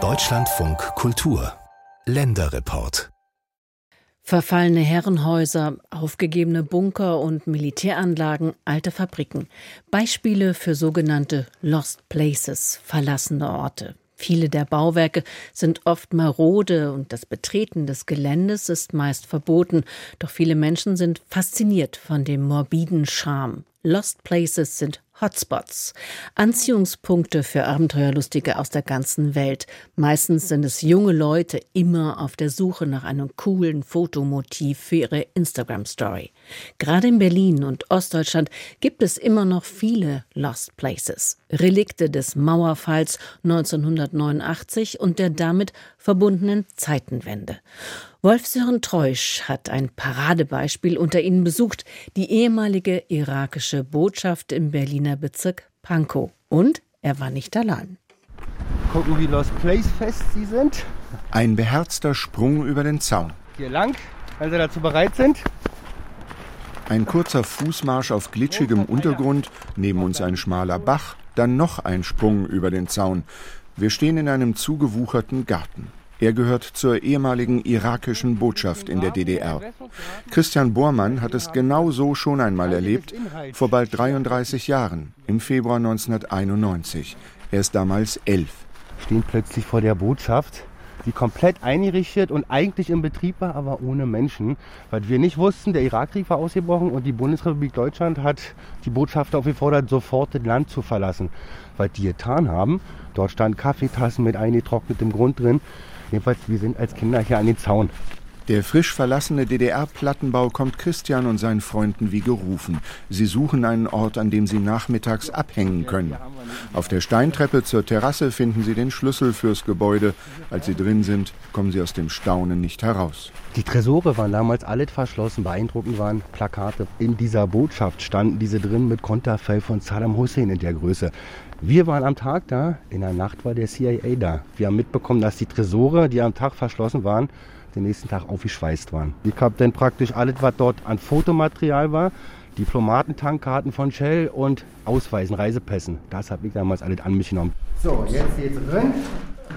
Deutschlandfunk Kultur Länderreport Verfallene Herrenhäuser, aufgegebene Bunker und Militäranlagen, alte Fabriken. Beispiele für sogenannte Lost Places, verlassene Orte. Viele der Bauwerke sind oft marode und das Betreten des Geländes ist meist verboten. Doch viele Menschen sind fasziniert von dem morbiden Charme. Lost Places sind Hotspots, Anziehungspunkte für Abenteuerlustige aus der ganzen Welt. Meistens sind es junge Leute immer auf der Suche nach einem coolen Fotomotiv für ihre Instagram-Story. Gerade in Berlin und Ostdeutschland gibt es immer noch viele Lost Places, Relikte des Mauerfalls 1989 und der damit verbundenen Zeitenwende. Wolf-Sören Treusch hat ein Paradebeispiel unter ihnen besucht, die ehemalige irakische Botschaft im Berliner Bezirk Pankow. Und er war nicht allein. Gucken, wie Lost Place fest sie sind. Ein beherzter Sprung über den Zaun. Hier lang, wenn sie dazu bereit sind. Ein kurzer Fußmarsch auf glitschigem Untergrund, neben uns ein schmaler Bach, dann noch ein Sprung über den Zaun. Wir stehen in einem zugewucherten Garten. Er gehört zur ehemaligen irakischen Botschaft in der DDR. Christian Bormann hat es genau so schon einmal erlebt, vor bald 33 Jahren, im Februar 1991. Er ist damals elf. Stehen plötzlich vor der Botschaft, die komplett eingerichtet und eigentlich im Betrieb war, aber ohne Menschen. Weil wir nicht wussten, der Irakkrieg war ausgebrochen und die Bundesrepublik Deutschland hat die Botschafter aufgefordert, sofort das Land zu verlassen. Weil die getan haben. Dort standen Kaffeetassen mit eingetrocknetem Grund drin. Jedenfalls, wir sind als Kinder hier an den Zaun. Der frisch verlassene DDR-Plattenbau kommt Christian und seinen Freunden wie gerufen. Sie suchen einen Ort, an dem sie nachmittags abhängen können. Auf der Steintreppe zur Terrasse finden sie den Schlüssel fürs Gebäude. Als sie drin sind, kommen sie aus dem Staunen nicht heraus. Die Tresore waren damals alle verschlossen. Beeindruckend waren Plakate. In dieser Botschaft standen diese drin mit Konterfei von Saddam Hussein in der Größe. Wir waren am Tag da, in der Nacht war der CIA da. Wir haben mitbekommen, dass die Tresore, die am Tag verschlossen waren, den nächsten Tag aufgeschweißt waren. Ich habe dann praktisch alles, was dort an Fotomaterial war, Diplomatentankkarten von Shell und Ausweisen, Reisepässen. Das habe ich damals alles an mich genommen. So, jetzt geht's rein.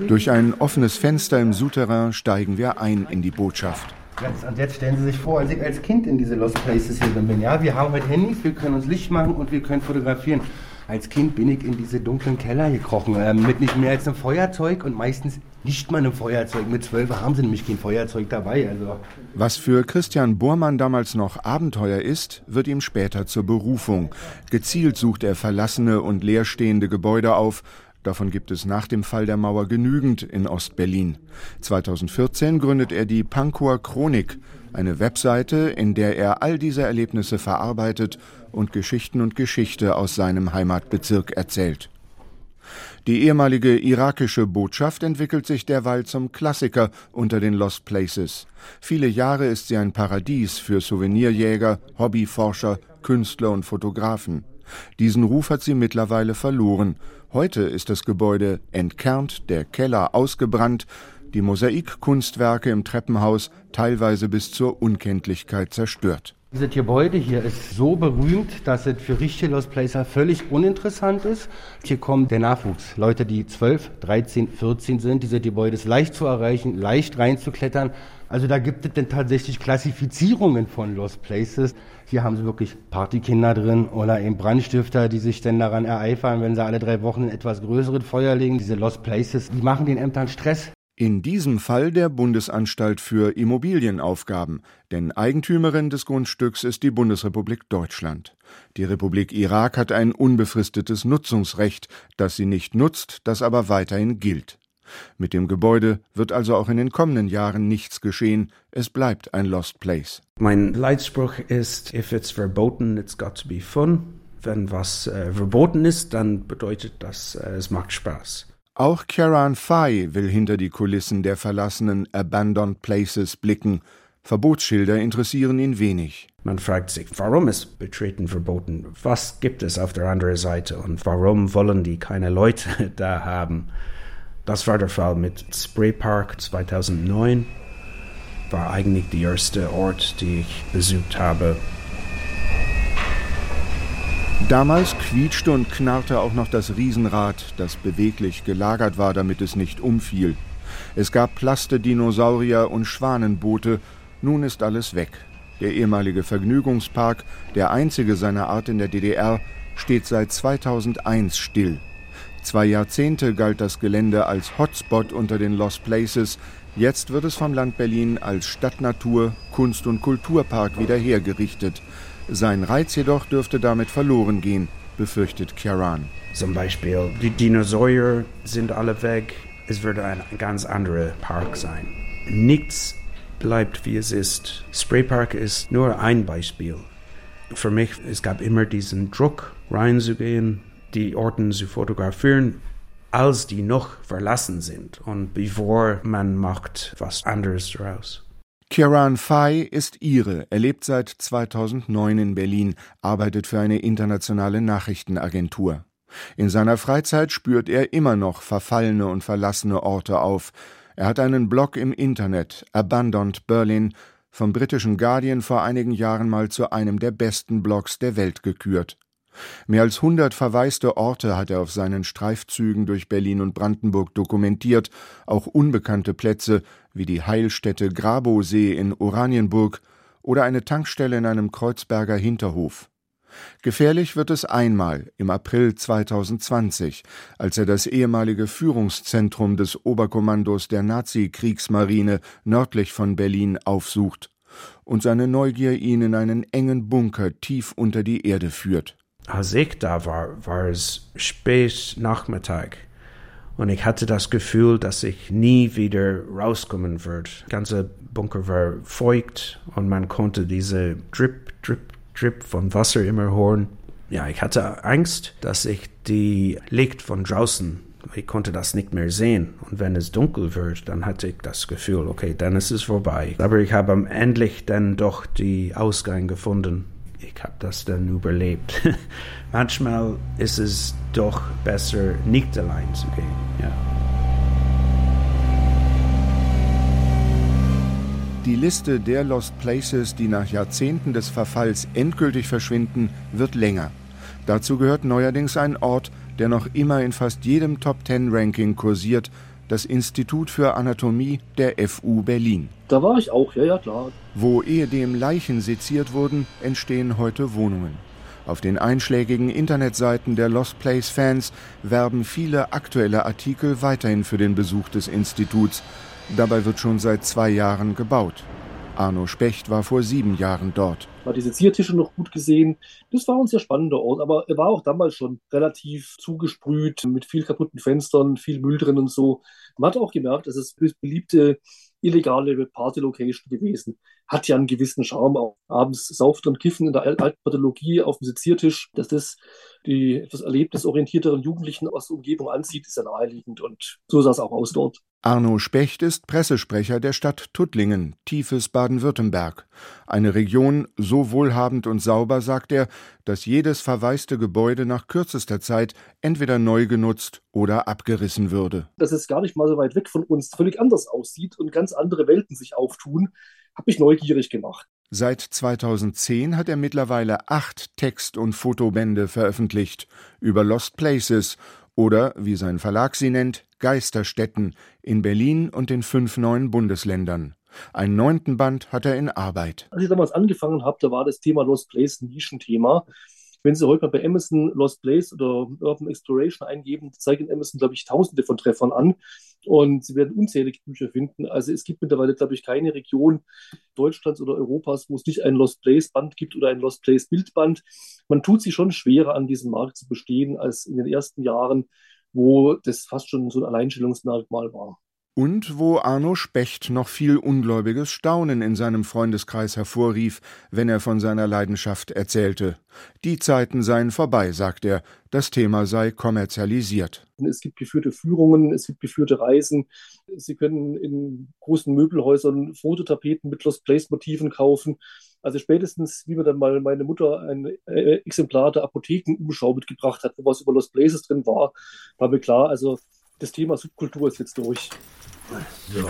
Durch ein offenes Fenster im Souterrain steigen wir ein in die Botschaft. Jetzt, und jetzt stellen Sie sich vor, als ich als Kind in diese Lost Places hier bin. Ja, wir haben heute Handys, wir können uns Licht machen und wir können fotografieren. Als Kind bin ich in diese dunklen Keller gekrochen, äh, mit nicht mehr als einem Feuerzeug und meistens nicht mal einem Feuerzeug. Mit zwölf haben sie nämlich kein Feuerzeug dabei. Also. Was für Christian Bormann damals noch Abenteuer ist, wird ihm später zur Berufung. Gezielt sucht er verlassene und leerstehende Gebäude auf, Davon gibt es nach dem Fall der Mauer genügend in Ostberlin. 2014 gründet er die Pankower Chronik, eine Webseite, in der er all diese Erlebnisse verarbeitet und Geschichten und Geschichte aus seinem Heimatbezirk erzählt. Die ehemalige irakische Botschaft entwickelt sich derweil zum Klassiker unter den Lost Places. Viele Jahre ist sie ein Paradies für Souvenirjäger, Hobbyforscher, Künstler und Fotografen. Diesen Ruf hat sie mittlerweile verloren. Heute ist das Gebäude entkernt, der Keller ausgebrannt, die Mosaikkunstwerke im Treppenhaus teilweise bis zur Unkenntlichkeit zerstört. Dieses Gebäude hier ist so berühmt, dass es für richtige Lost Placer völlig uninteressant ist. Hier kommt der Nachwuchs. Leute, die 12, 13, 14 sind. Dieses Gebäude ist leicht zu erreichen, leicht reinzuklettern. Also da gibt es denn tatsächlich Klassifizierungen von Lost Places. Hier haben sie wirklich Partykinder drin oder eben Brandstifter, die sich dann daran ereifern, wenn sie alle drei Wochen ein etwas größeres Feuer legen. Diese Lost Places, die machen den Ämtern Stress. In diesem Fall der Bundesanstalt für Immobilienaufgaben, denn Eigentümerin des Grundstücks ist die Bundesrepublik Deutschland. Die Republik Irak hat ein unbefristetes Nutzungsrecht, das sie nicht nutzt, das aber weiterhin gilt. Mit dem Gebäude wird also auch in den kommenden Jahren nichts geschehen, es bleibt ein Lost Place. Mein Leitspruch ist, if it's verboten, it's got to be fun. Wenn was äh, verboten ist, dann bedeutet das, äh, es macht Spaß. Auch Kieran Fay will hinter die Kulissen der verlassenen Abandoned Places blicken. Verbotsschilder interessieren ihn wenig. Man fragt sich, warum ist Betreten verboten? Was gibt es auf der anderen Seite und warum wollen die keine Leute da haben? Das war der Fall mit Spray Park 2009. War eigentlich der erste Ort, den ich besucht habe. Damals quietschte und knarrte auch noch das Riesenrad, das beweglich gelagert war, damit es nicht umfiel. Es gab Plastedinosaurier und Schwanenboote. Nun ist alles weg. Der ehemalige Vergnügungspark, der einzige seiner Art in der DDR, steht seit 2001 still. Zwei Jahrzehnte galt das Gelände als Hotspot unter den Lost Places. Jetzt wird es vom Land Berlin als Stadtnatur, Kunst- und Kulturpark wieder hergerichtet. Sein Reiz jedoch dürfte damit verloren gehen, befürchtet Kieran. Zum Beispiel, die Dinosaurier sind alle weg. Es wird ein ganz anderer Park sein. Nichts bleibt wie es ist. Spray Park ist nur ein Beispiel. Für mich, es gab immer diesen Druck, reinzugehen, die Orten zu fotografieren, als die noch verlassen sind und bevor man macht was anderes daraus. Kieran Fay ist Ire. Er lebt seit 2009 in Berlin, arbeitet für eine internationale Nachrichtenagentur. In seiner Freizeit spürt er immer noch verfallene und verlassene Orte auf. Er hat einen Blog im Internet, Abandoned Berlin, vom britischen Guardian vor einigen Jahren mal zu einem der besten Blogs der Welt gekürt. Mehr als hundert verwaiste Orte hat er auf seinen Streifzügen durch Berlin und Brandenburg dokumentiert, auch unbekannte Plätze wie die Heilstätte Grabosee in Oranienburg oder eine Tankstelle in einem Kreuzberger Hinterhof. Gefährlich wird es einmal im April 2020, als er das ehemalige Führungszentrum des Oberkommandos der Nazi-Kriegsmarine nördlich von Berlin aufsucht und seine Neugier ihn in einen engen Bunker tief unter die Erde führt als ich da war, war es spät Nachmittag. Und ich hatte das Gefühl, dass ich nie wieder rauskommen würde. Der ganze Bunker war feucht und man konnte diese Drip, Drip, Drip vom Wasser immer hören. Ja, ich hatte Angst, dass ich die Licht von draußen, ich konnte das nicht mehr sehen. Und wenn es dunkel wird, dann hatte ich das Gefühl, okay, dann ist es vorbei. Aber ich habe endlich dann doch die Ausgang gefunden ich habe das dann überlebt. Manchmal ist es doch besser, nicht allein zu gehen. Ja. Die Liste der Lost Places, die nach Jahrzehnten des Verfalls endgültig verschwinden, wird länger. Dazu gehört neuerdings ein Ort, der noch immer in fast jedem Top Ten Ranking kursiert, das Institut für Anatomie der FU Berlin. Da war ich auch, ja, ja, klar. Wo ehedem Leichen seziert wurden, entstehen heute Wohnungen. Auf den einschlägigen Internetseiten der Lost Place Fans werben viele aktuelle Artikel weiterhin für den Besuch des Instituts. Dabei wird schon seit zwei Jahren gebaut. Arno Specht war vor sieben Jahren dort. Man hat die Seziertische noch gut gesehen. Das war ein sehr spannender Ort, aber er war auch damals schon relativ zugesprüht mit viel kaputten Fenstern, viel Müll drin und so. Man hat auch gemerkt, dass es beliebte illegale Party-Location gewesen. Hat ja einen gewissen Charme auch. Abends sauft und kiffen in der alten Pathologie auf dem Seziertisch, dass das die etwas erlebnisorientierteren Jugendlichen aus der Umgebung anzieht, ist ja naheliegend und so sah es auch aus dort. Arno Specht ist Pressesprecher der Stadt Tuttlingen, tiefes Baden-Württemberg. Eine Region so wohlhabend und sauber, sagt er, dass jedes verwaiste Gebäude nach kürzester Zeit entweder neu genutzt oder abgerissen würde. Dass es gar nicht mal so weit weg von uns völlig anders aussieht und ganz andere Welten sich auftun, hat mich neugierig gemacht. Seit 2010 hat er mittlerweile acht Text- und Fotobände veröffentlicht über Lost Places oder, wie sein Verlag sie nennt, Geisterstätten in Berlin und den fünf neuen Bundesländern. Einen neunten Band hat er in Arbeit. Als ich damals angefangen habe, da war das Thema Lost Place ein Nischenthema. Wenn Sie heute mal bei Amazon Lost Place oder Urban Exploration eingeben, zeigen Amazon, glaube ich, tausende von Treffern an. Und Sie werden unzählige Bücher finden. Also es gibt mittlerweile, glaube ich, keine Region Deutschlands oder Europas, wo es nicht ein Lost Place Band gibt oder ein Lost Place Bildband. Man tut sich schon schwerer, an diesem Markt zu bestehen, als in den ersten Jahren, wo das fast schon so ein Alleinstellungsmerkmal war und wo Arno Specht noch viel ungläubiges Staunen in seinem Freundeskreis hervorrief, wenn er von seiner Leidenschaft erzählte. Die Zeiten seien vorbei, sagt er, das Thema sei kommerzialisiert. Es gibt geführte Führungen, es gibt geführte Reisen. Sie können in großen Möbelhäusern Fototapeten mit Lost Place Motiven kaufen. Also spätestens, wie mir dann mal meine Mutter ein äh, Exemplar der Apothekenumschau mitgebracht hat, wo was über Lost Places drin war, war mir klar, also das Thema Subkultur ist jetzt durch. So.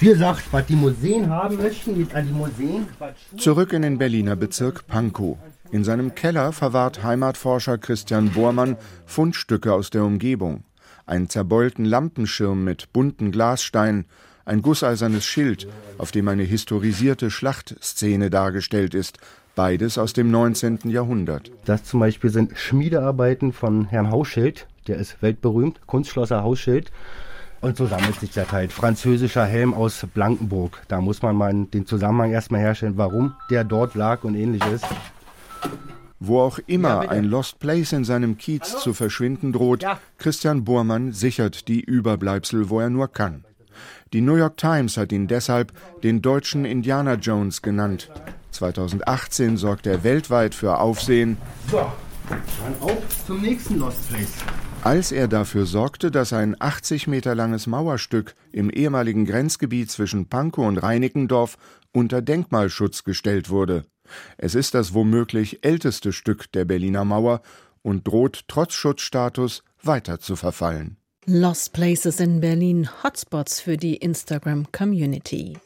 Wie gesagt, was die Museen haben möchten, geht an die Museen. Zurück in den Berliner Bezirk Pankow. In seinem Keller verwahrt Heimatforscher Christian Bormann Fundstücke aus der Umgebung. Einen zerbeulten Lampenschirm mit bunten Glassteinen, ein gusseisernes Schild, auf dem eine historisierte Schlachtszene dargestellt ist, beides aus dem 19. Jahrhundert. Das zum Beispiel sind Schmiedearbeiten von Herrn Hauschild, der ist weltberühmt, Kunstschlosser Hauschild. Und so sammelt sich das halt. Französischer Helm aus Blankenburg. Da muss man mal den Zusammenhang erstmal herstellen, warum der dort lag und ähnliches. Wo auch immer ja, ein Lost Place in seinem Kiez Hallo? zu verschwinden droht, ja. Christian Bormann sichert die Überbleibsel, wo er nur kann. Die New York Times hat ihn deshalb den deutschen Indiana Jones genannt. 2018 sorgt er weltweit für Aufsehen. So, dann auf zum nächsten Lost Place. Als er dafür sorgte, dass ein 80 Meter langes Mauerstück im ehemaligen Grenzgebiet zwischen Pankow und Reinickendorf unter Denkmalschutz gestellt wurde. Es ist das womöglich älteste Stück der Berliner Mauer und droht trotz Schutzstatus weiter zu verfallen. Lost Places in Berlin, Hotspots für die Instagram Community.